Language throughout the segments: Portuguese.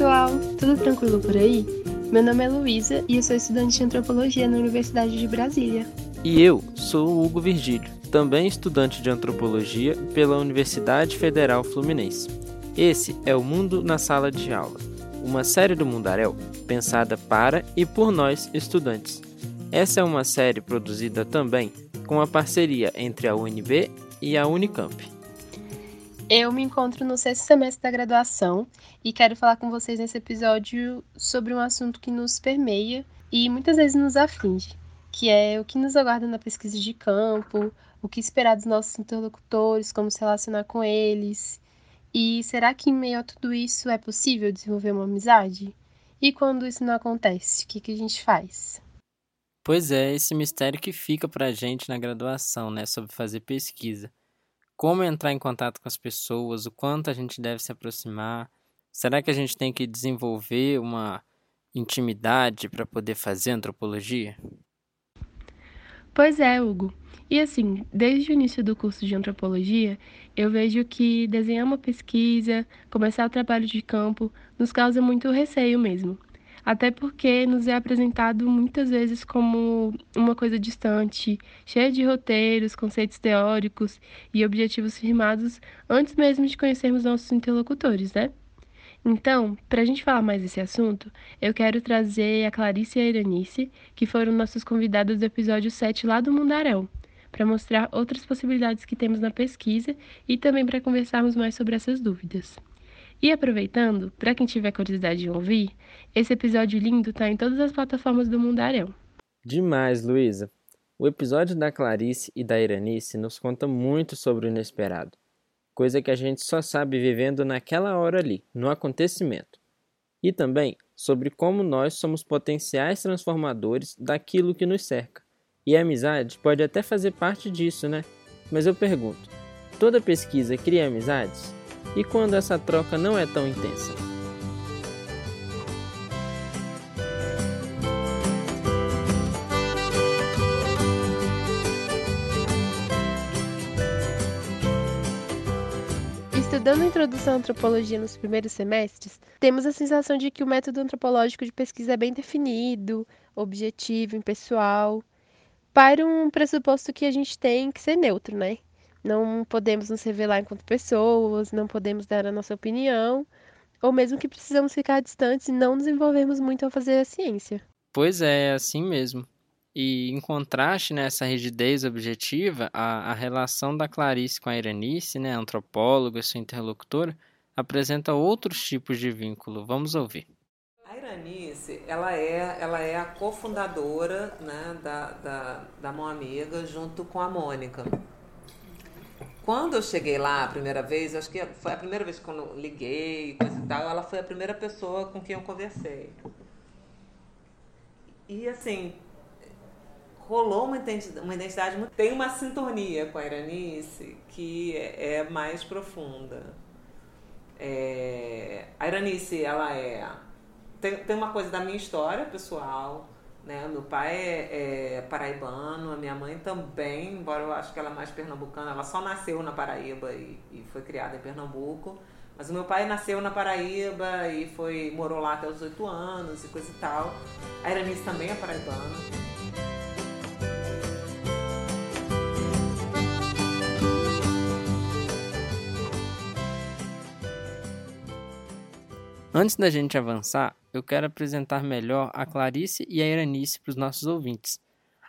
pessoal, tudo tranquilo por aí? Meu nome é Luísa e eu sou estudante de antropologia na Universidade de Brasília. E eu sou o Hugo Virgílio, também estudante de antropologia pela Universidade Federal Fluminense. Esse é o Mundo na Sala de Aula, uma série do Mundaréu pensada para e por nós estudantes. Essa é uma série produzida também com a parceria entre a UNB e a Unicamp. Eu me encontro no sexto semestre da graduação e quero falar com vocês nesse episódio sobre um assunto que nos permeia e muitas vezes nos aflige, que é o que nos aguarda na pesquisa de campo, o que esperar dos nossos interlocutores, como se relacionar com eles. E será que em meio a tudo isso é possível desenvolver uma amizade? E quando isso não acontece, o que, que a gente faz? Pois é, esse mistério que fica pra gente na graduação, né, sobre fazer pesquisa. Como entrar em contato com as pessoas, o quanto a gente deve se aproximar. Será que a gente tem que desenvolver uma intimidade para poder fazer antropologia? Pois é, Hugo. E assim, desde o início do curso de antropologia, eu vejo que desenhar uma pesquisa, começar o trabalho de campo, nos causa muito receio mesmo. Até porque nos é apresentado muitas vezes como uma coisa distante, cheia de roteiros, conceitos teóricos e objetivos firmados antes mesmo de conhecermos nossos interlocutores, né? Então, para a gente falar mais desse assunto, eu quero trazer a Clarice e a Iranice, que foram nossos convidados do episódio 7 lá do Mundaréu, para mostrar outras possibilidades que temos na pesquisa e também para conversarmos mais sobre essas dúvidas. E aproveitando, para quem tiver curiosidade de ouvir, esse episódio lindo está em todas as plataformas do Mundaréu. Demais, Luísa! O episódio da Clarice e da Iranice nos conta muito sobre o inesperado coisa que a gente só sabe vivendo naquela hora ali, no acontecimento. E também sobre como nós somos potenciais transformadores daquilo que nos cerca. E a amizade pode até fazer parte disso, né? Mas eu pergunto: toda pesquisa cria amizades? E quando essa troca não é tão intensa? Estudando a introdução à antropologia nos primeiros semestres, temos a sensação de que o método antropológico de pesquisa é bem definido, objetivo, impessoal, para um pressuposto que a gente tem que ser neutro, né? Não podemos nos revelar enquanto pessoas, não podemos dar a nossa opinião, ou mesmo que precisamos ficar distantes e não nos envolvermos muito ao fazer a ciência. Pois é, é assim mesmo. E em contraste nessa né, rigidez objetiva, a, a relação da Clarice com a Iranice, né, antropóloga, sua interlocutora, apresenta outros tipos de vínculo. Vamos ouvir. A Iranice, ela é, ela é a cofundadora né, da, da, da Mão Amiga junto com a Mônica. Quando eu cheguei lá a primeira vez, acho que foi a primeira vez que eu liguei coisa e tal, ela foi a primeira pessoa com quem eu conversei. E assim, rolou uma identidade, uma identidade tem uma sintonia com a Iranice que é, é mais profunda. É, a Iranice, ela é tem, tem uma coisa da minha história pessoal, né? Meu pai é, é, paraibano, a minha mãe também, embora eu acho que ela é mais pernambucana, ela só nasceu na Paraíba e, e foi criada em Pernambuco. Mas o meu pai nasceu na Paraíba e foi morou lá até os oito anos e coisa e tal. A Iranice também é paraibana. Antes da gente avançar, eu quero apresentar melhor a Clarice e a Iranice para os nossos ouvintes.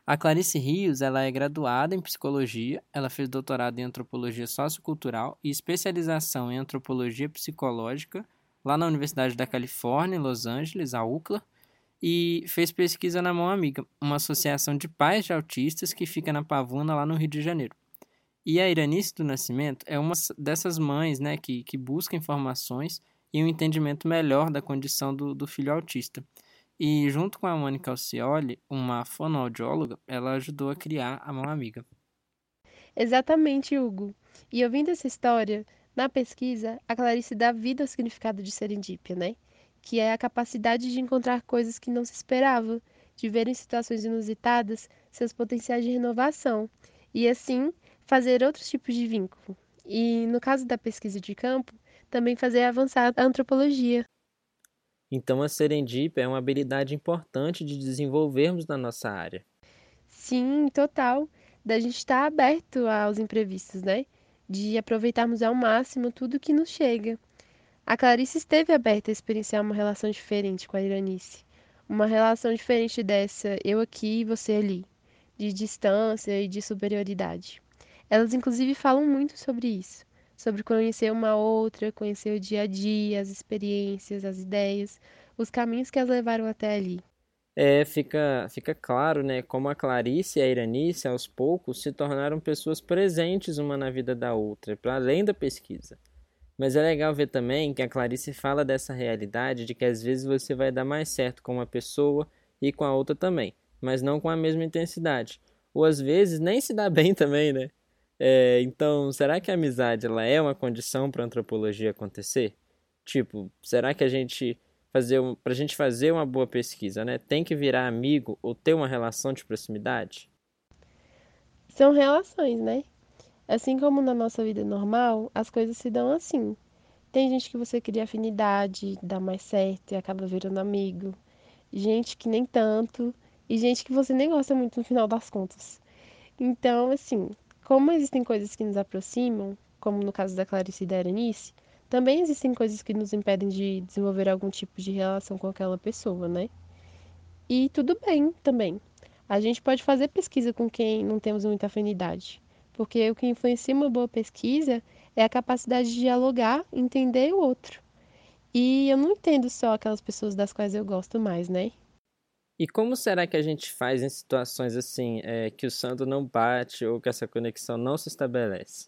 A Clarice Rios ela é graduada em psicologia, ela fez doutorado em antropologia sociocultural e especialização em antropologia psicológica lá na Universidade da Califórnia, em Los Angeles, a UCLA, e fez pesquisa na Mão Amiga, uma associação de pais de autistas que fica na Pavuna, lá no Rio de Janeiro. E a Iranice do Nascimento é uma dessas mães né, que, que busca informações e um entendimento melhor da condição do, do filho autista. E junto com a Mônica Alcioli, uma fonoaudióloga, ela ajudou a criar a Mão Amiga. Exatamente, Hugo. E ouvindo essa história, na pesquisa, a Clarice dá vida ao significado de serendípia, né? Que é a capacidade de encontrar coisas que não se esperava, de ver em situações inusitadas seus potenciais de renovação e, assim, fazer outros tipos de vínculo. E no caso da pesquisa de campo, também fazer avançar a antropologia. Então, a serendipia é uma habilidade importante de desenvolvermos na nossa área. Sim, total. Da gente estar aberto aos imprevistos, né? De aproveitarmos ao máximo tudo que nos chega. A Clarice esteve aberta a experienciar uma relação diferente com a Iranice. Uma relação diferente dessa, eu aqui e você ali, de distância e de superioridade. Elas, inclusive, falam muito sobre isso, sobre conhecer uma outra, conhecer o dia a dia, as experiências, as ideias, os caminhos que as levaram até ali. É, fica, fica claro, né, como a Clarice e a Iranice, aos poucos, se tornaram pessoas presentes uma na vida da outra, para além da pesquisa. Mas é legal ver também que a Clarice fala dessa realidade de que às vezes você vai dar mais certo com uma pessoa e com a outra também, mas não com a mesma intensidade. Ou às vezes nem se dá bem também, né? É, então, será que a amizade ela é uma condição para a antropologia acontecer? Tipo, será que a gente fazer um, para a gente fazer uma boa pesquisa, né, tem que virar amigo ou ter uma relação de proximidade? São relações, né? Assim como na nossa vida normal, as coisas se dão assim. Tem gente que você cria afinidade, dá mais certo e acaba virando amigo. Gente que nem tanto. E gente que você nem gosta muito no final das contas. Então, assim, como existem coisas que nos aproximam, como no caso da Clarice e da Eranice, também existem coisas que nos impedem de desenvolver algum tipo de relação com aquela pessoa, né? E tudo bem também. A gente pode fazer pesquisa com quem não temos muita afinidade porque o que influencia uma boa pesquisa é a capacidade de dialogar, entender o outro. E eu não entendo só aquelas pessoas das quais eu gosto mais, né? E como será que a gente faz em situações assim, é, que o santo não bate ou que essa conexão não se estabelece?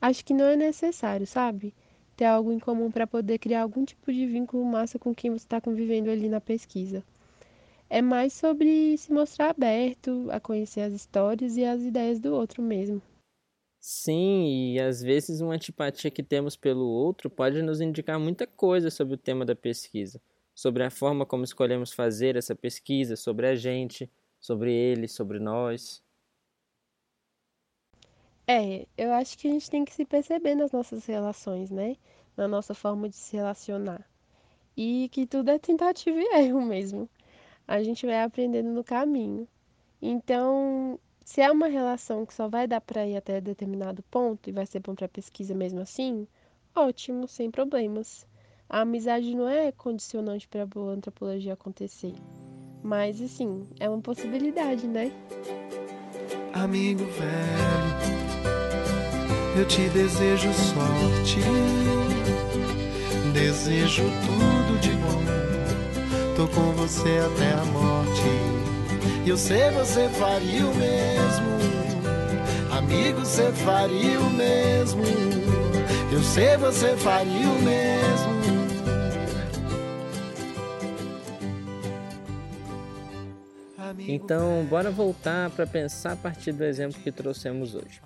Acho que não é necessário, sabe? Ter algo em comum para poder criar algum tipo de vínculo massa com quem você está convivendo ali na pesquisa é mais sobre se mostrar aberto a conhecer as histórias e as ideias do outro mesmo. Sim, e às vezes uma antipatia que temos pelo outro pode nos indicar muita coisa sobre o tema da pesquisa, sobre a forma como escolhemos fazer essa pesquisa, sobre a gente, sobre ele, sobre nós. É, eu acho que a gente tem que se perceber nas nossas relações, né? Na nossa forma de se relacionar. E que tudo é tentativa e erro mesmo a gente vai aprendendo no caminho. Então, se é uma relação que só vai dar para ir até determinado ponto e vai ser bom para pesquisa mesmo assim, ótimo, sem problemas. A amizade não é condicionante para a boa antropologia acontecer. Mas, assim, é uma possibilidade, né? Amigo velho, eu te desejo sorte, desejo tudo de bom Tô com você até a morte. Eu sei você faria o mesmo. Amigo, você faria o mesmo. Eu sei você faria o mesmo. Então, bora voltar para pensar a partir do exemplo que trouxemos hoje.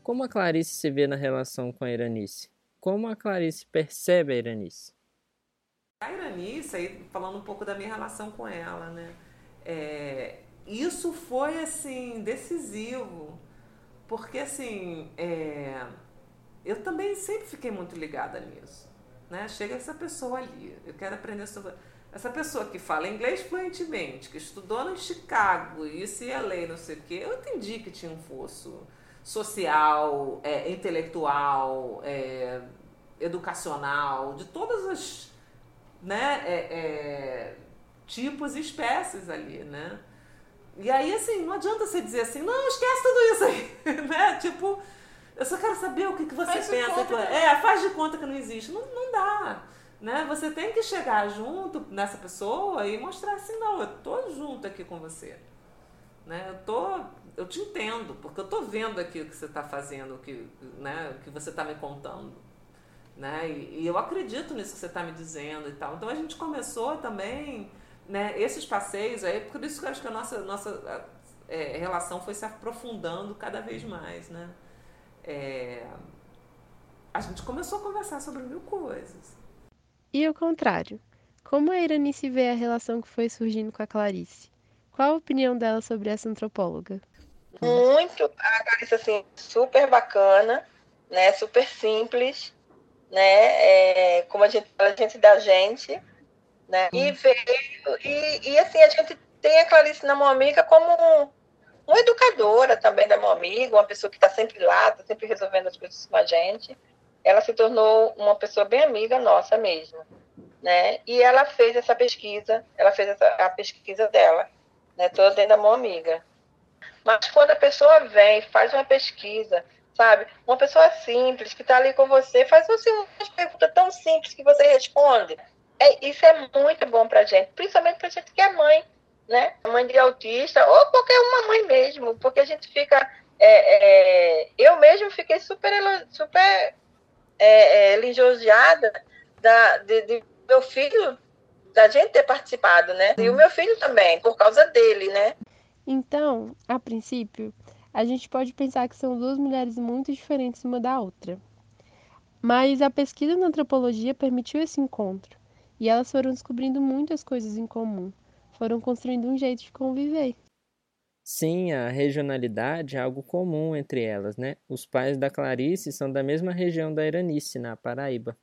Como a Clarice se vê na relação com a Iranice? Como a Clarice percebe a Iranice? A Iranice, aí falando um pouco da minha relação com ela, né? É, isso foi, assim, decisivo. Porque, assim, é, eu também sempre fiquei muito ligada nisso. Né? Chega essa pessoa ali, eu quero aprender sobre... Essa pessoa que fala inglês fluentemente, que estudou em Chicago, isso e lei, não sei o quê, eu entendi que tinha um fosso social, é, intelectual, é, educacional, de todas as né, é, é, tipos e espécies ali, né? E aí, assim, não adianta você dizer assim, não, esquece tudo isso aí, né? Tipo, eu só quero saber o que, que você faz pensa. Que, é, faz de conta que não existe. Não, não dá. Né? Você tem que chegar junto nessa pessoa e mostrar assim, não, eu tô junto aqui com você. Né? Eu tô, eu te entendo, porque eu tô vendo aqui o que você está fazendo, o que, né, o que você está me contando. Né? E, e eu acredito nisso que você está me dizendo e tal. Então a gente começou também né, esses passeios, aí, por isso que eu acho que a nossa, nossa é, relação foi se aprofundando cada vez mais. Né? É, a gente começou a conversar sobre mil coisas. E o contrário, como a Iranice vê a relação que foi surgindo com a Clarice? Qual a opinião dela sobre essa antropóloga? Muito. A Clarice, assim, super bacana, né? Super simples né? É, como a gente fala, a gente da gente, né? E veio, e, e assim, a gente tem a Clarice na mão amiga como um, uma educadora também da mão amiga, uma pessoa que está sempre lá, está sempre resolvendo as coisas com a gente. Ela se tornou uma pessoa bem amiga nossa mesmo, né? E ela fez essa pesquisa, ela fez essa, a pesquisa dela, né? Toda dentro da mão amiga. Mas quando a pessoa vem, faz uma pesquisa, sabe? Uma pessoa simples que está ali com você, faz assim, uma pergunta tão simples que você responde. É, isso é muito bom para gente, principalmente para gente que é mãe, né? Mãe de autista ou qualquer uma mãe mesmo, porque a gente fica. É, é, eu mesmo fiquei super, super é, é, da, de, de, meu filho, da gente ter participado, né? E o meu filho também, por causa dele, né? Então, a princípio, a gente pode pensar que são duas mulheres muito diferentes uma da outra. Mas a pesquisa na antropologia permitiu esse encontro, e elas foram descobrindo muitas coisas em comum, foram construindo um jeito de conviver. Sim, a regionalidade é algo comum entre elas, né? Os pais da Clarice são da mesma região da Iranice, na Paraíba.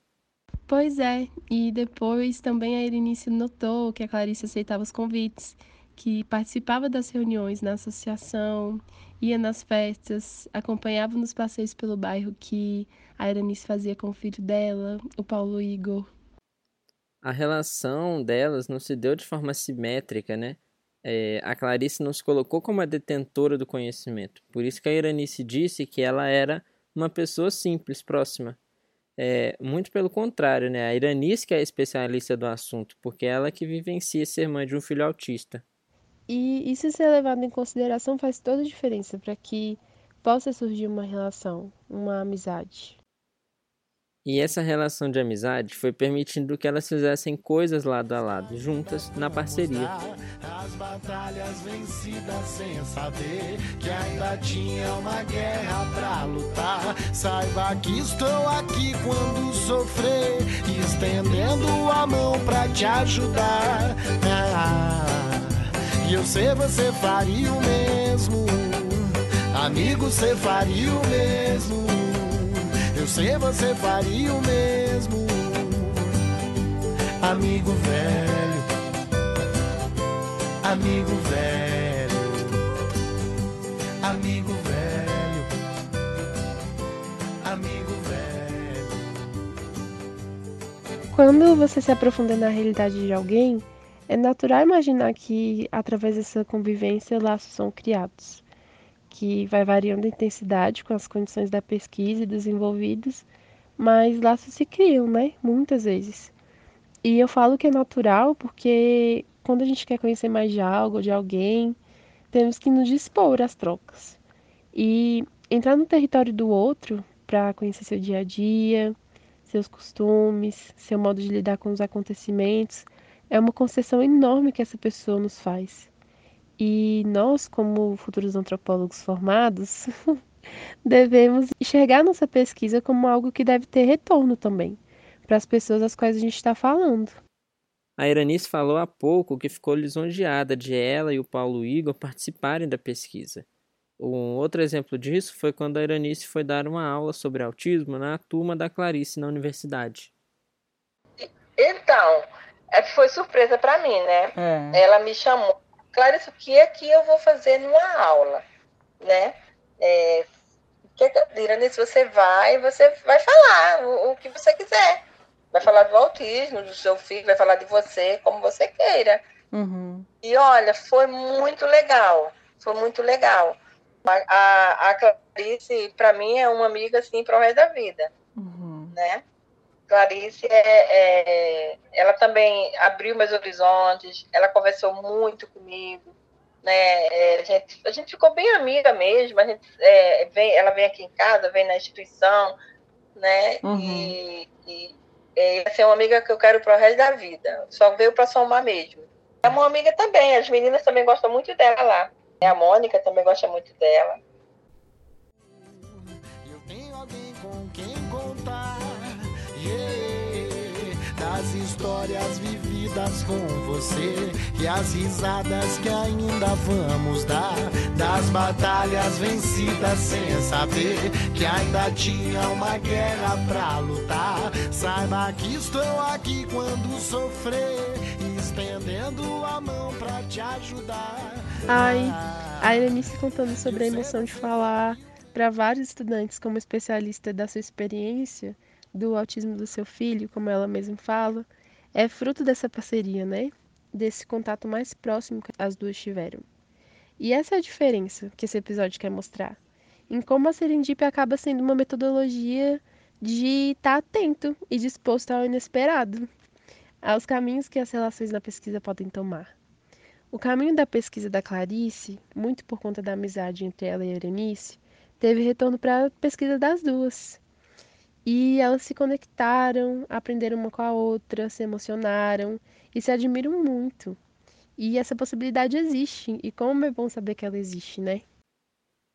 Pois é, e depois também a Iranice notou que a Clarice aceitava os convites, que participava das reuniões na associação, ia nas festas, acompanhava nos passeios pelo bairro que a Iranice fazia com o filho dela, o Paulo Igor. A relação delas não se deu de forma simétrica, né? É, a Clarice não se colocou como a detentora do conhecimento. Por isso que a Iranice disse que ela era uma pessoa simples, próxima. É, muito pelo contrário, né? A Iranice que é a especialista do assunto, porque é ela que vivencia ser mãe de um filho autista. E isso ser levado em consideração faz toda a diferença para que possa surgir uma relação, uma amizade. E essa relação de amizade foi permitindo que elas fizessem coisas lado a lado, juntas, na parceria. As batalhas vencidas sem saber que ainda tinha uma guerra pra lutar. Saiba que estou aqui quando sofrer, estendendo a mão pra te ajudar. Ah, e eu sei você faria o mesmo, amigo, você faria o mesmo. Eu sei você faria o mesmo, amigo velho, amigo velho, amigo velho, amigo velho. Quando você se aprofunda na realidade de alguém, é natural imaginar que através dessa convivência laços são criados que vai variando a intensidade com as condições da pesquisa e dos envolvidos, mas laços se criam, né? Muitas vezes. E eu falo que é natural porque quando a gente quer conhecer mais de algo de alguém, temos que nos dispor às trocas. E entrar no território do outro para conhecer seu dia a dia, seus costumes, seu modo de lidar com os acontecimentos, é uma concessão enorme que essa pessoa nos faz. E nós, como futuros antropólogos formados, devemos enxergar nossa pesquisa como algo que deve ter retorno também para as pessoas às quais a gente está falando. A Iranice falou há pouco que ficou lisonjeada de ela e o Paulo Igor participarem da pesquisa. Um outro exemplo disso foi quando a Iranice foi dar uma aula sobre autismo na turma da Clarice na universidade. Então, é, foi surpresa para mim, né? É. Ela me chamou Clarice, o que é que eu vou fazer numa aula, né? É, que, Iranice, você vai, você vai falar o, o, que você quiser. Vai falar do autismo, do seu filho, vai falar de você, como você queira. Uhum. E olha, foi muito legal. Foi muito legal. A, a, a Clarice, para mim, é uma amiga assim para o resto da vida. Uhum. Né? Clarice, é, é, ela também abriu meus horizontes, ela conversou muito comigo, né? É, a, gente, a gente ficou bem amiga mesmo, a gente, é, vem, ela vem aqui em casa, vem na instituição, né? Uhum. E, e é, é uma amiga que eu quero para o resto da vida, só veio para somar mesmo. É uma amiga também, as meninas também gostam muito dela lá. A Mônica também gosta muito dela. Vividas com você e as risadas que ainda vamos dar das batalhas vencidas sem saber que ainda tinha uma guerra pra lutar. Saiba que estou aqui quando sofrer, estendendo a mão pra te ajudar. Ai, a Irenice contando sobre a emoção de falar para vários estudantes como especialista da sua experiência do autismo do seu filho, como ela mesma fala, é fruto dessa parceria, né? Desse contato mais próximo que as duas tiveram. E essa é a diferença que esse episódio quer mostrar. Em como a serendipia acaba sendo uma metodologia de estar tá atento e disposto ao inesperado, aos caminhos que as relações na pesquisa podem tomar. O caminho da pesquisa da Clarice, muito por conta da amizade entre ela e a Erenice, teve retorno para a pesquisa das duas. E elas se conectaram, aprenderam uma com a outra, se emocionaram e se admiram muito. E essa possibilidade existe, e como é bom saber que ela existe, né?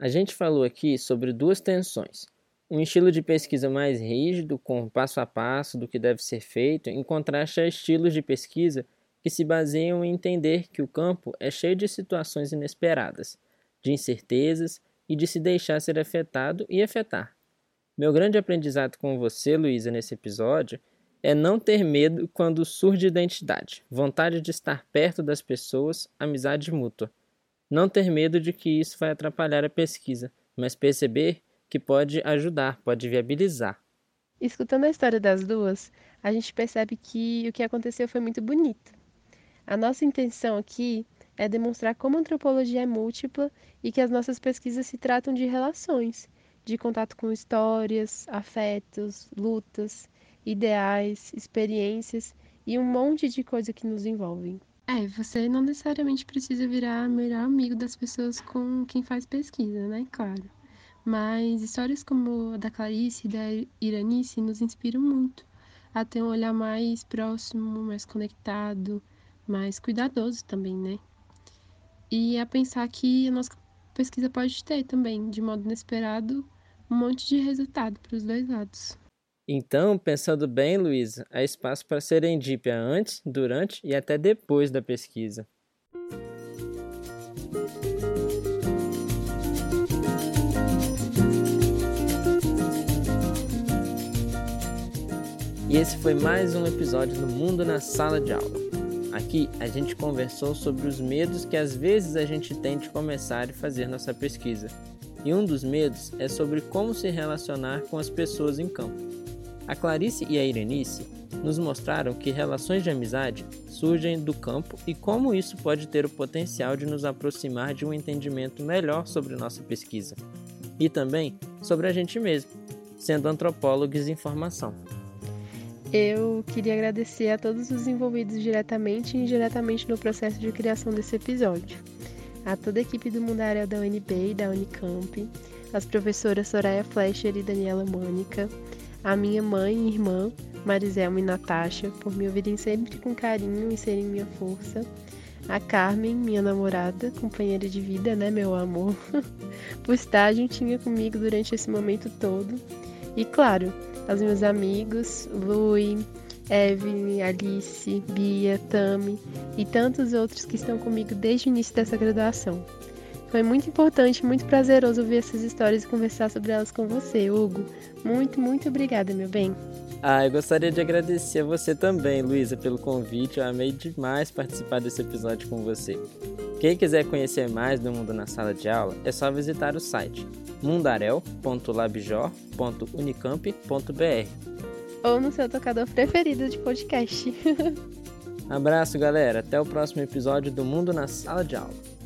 A gente falou aqui sobre duas tensões. Um estilo de pesquisa mais rígido, com passo a passo do que deve ser feito, em contraste a estilos de pesquisa que se baseiam em entender que o campo é cheio de situações inesperadas, de incertezas e de se deixar ser afetado e afetar. Meu grande aprendizado com você, Luísa, nesse episódio é não ter medo quando surge identidade, vontade de estar perto das pessoas, amizade mútua. Não ter medo de que isso vai atrapalhar a pesquisa, mas perceber que pode ajudar, pode viabilizar. Escutando a história das duas, a gente percebe que o que aconteceu foi muito bonito. A nossa intenção aqui é demonstrar como a antropologia é múltipla e que as nossas pesquisas se tratam de relações, de contato com histórias, afetos, lutas, ideais, experiências e um monte de coisa que nos envolvem. É, você não necessariamente precisa virar melhor amigo das pessoas com quem faz pesquisa, né? Claro. Mas histórias como a da Clarice e da Iranice nos inspiram muito a ter um olhar mais próximo, mais conectado, mais cuidadoso também, né? E a pensar que a nossa pesquisa pode ter também, de modo inesperado, um monte de resultado para os dois lados. Então, pensando bem, Luísa, há espaço para serendípia antes, durante e até depois da pesquisa. E esse foi mais um episódio do Mundo na Sala de Aula. Aqui a gente conversou sobre os medos que às vezes a gente tem de começar e fazer nossa pesquisa. E um dos medos é sobre como se relacionar com as pessoas em campo. A Clarice e a Irenice nos mostraram que relações de amizade surgem do campo e como isso pode ter o potencial de nos aproximar de um entendimento melhor sobre nossa pesquisa. E também sobre a gente mesmo, sendo antropólogos em formação. Eu queria agradecer a todos os envolvidos diretamente e indiretamente no processo de criação desse episódio. A toda a equipe do Mundaréu da UNB e da Unicamp, as professoras Soraya Fleischer e Daniela Mônica, a minha mãe e irmã, Mariselma e Natasha, por me ouvirem sempre com carinho e serem minha força, a Carmen, minha namorada, companheira de vida, né, meu amor, por estar juntinha comigo durante esse momento todo, e claro, aos meus amigos, Lui, Evelyn, Alice, Bia, Tami e tantos outros que estão comigo desde o início dessa graduação. Foi muito importante, muito prazeroso ouvir essas histórias e conversar sobre elas com você, Hugo. Muito, muito obrigada, meu bem. Ah, eu gostaria de agradecer a você também, Luísa, pelo convite. Eu amei demais participar desse episódio com você. Quem quiser conhecer mais do mundo na sala de aula, é só visitar o site mundarel.labjor.unicamp.br ou no seu tocador preferido de podcast. Abraço, galera. Até o próximo episódio do Mundo na Sala de Aula.